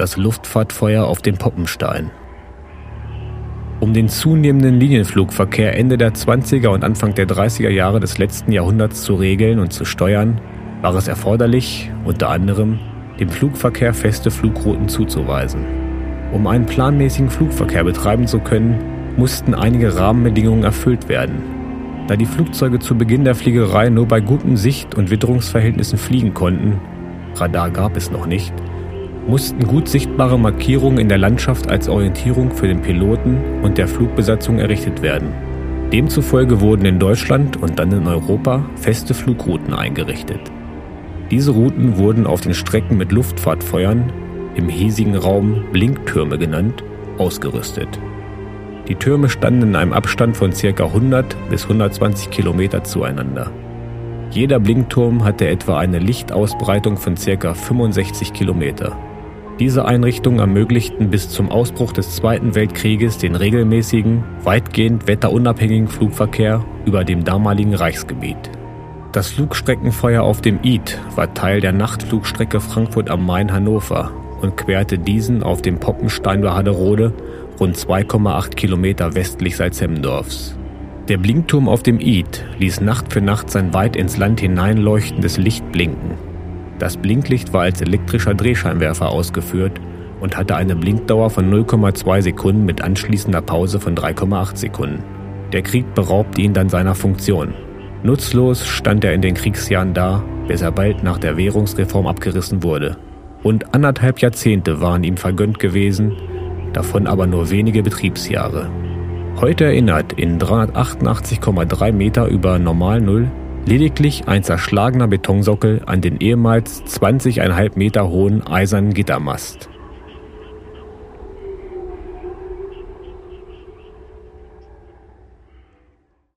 das Luftfahrtfeuer auf dem Poppenstein. Um den zunehmenden Linienflugverkehr Ende der 20er und Anfang der 30er Jahre des letzten Jahrhunderts zu regeln und zu steuern, war es erforderlich, unter anderem dem Flugverkehr feste Flugrouten zuzuweisen. Um einen planmäßigen Flugverkehr betreiben zu können, mussten einige Rahmenbedingungen erfüllt werden. Da die Flugzeuge zu Beginn der Fliegerei nur bei guten Sicht- und Witterungsverhältnissen fliegen konnten, Radar gab es noch nicht, mussten gut sichtbare Markierungen in der Landschaft als Orientierung für den Piloten und der Flugbesatzung errichtet werden. Demzufolge wurden in Deutschland und dann in Europa feste Flugrouten eingerichtet. Diese Routen wurden auf den Strecken mit Luftfahrtfeuern, im hiesigen Raum Blinktürme genannt, ausgerüstet. Die Türme standen in einem Abstand von ca. 100 bis 120 Kilometer zueinander. Jeder Blinkturm hatte etwa eine Lichtausbreitung von ca. 65 Kilometer. Diese Einrichtungen ermöglichten bis zum Ausbruch des Zweiten Weltkrieges den regelmäßigen, weitgehend wetterunabhängigen Flugverkehr über dem damaligen Reichsgebiet. Das Flugstreckenfeuer auf dem Id war Teil der Nachtflugstrecke Frankfurt am Main-Hannover und querte diesen auf dem Poppenstein bei Haderode rund 2,8 Kilometer westlich Salzhemmendorfs. Der Blinkturm auf dem Id ließ Nacht für Nacht sein weit ins Land hineinleuchtendes Licht blinken. Das Blinklicht war als elektrischer Drehscheinwerfer ausgeführt und hatte eine Blinkdauer von 0,2 Sekunden mit anschließender Pause von 3,8 Sekunden. Der Krieg beraubte ihn dann seiner Funktion. Nutzlos stand er in den Kriegsjahren da, bis er bald nach der Währungsreform abgerissen wurde. Und anderthalb Jahrzehnte waren ihm vergönnt gewesen, davon aber nur wenige Betriebsjahre. Heute erinnert in 388,3 Meter über Normal Null Lediglich ein zerschlagener Betonsockel an den ehemals 20,5 Meter hohen eisernen Gittermast.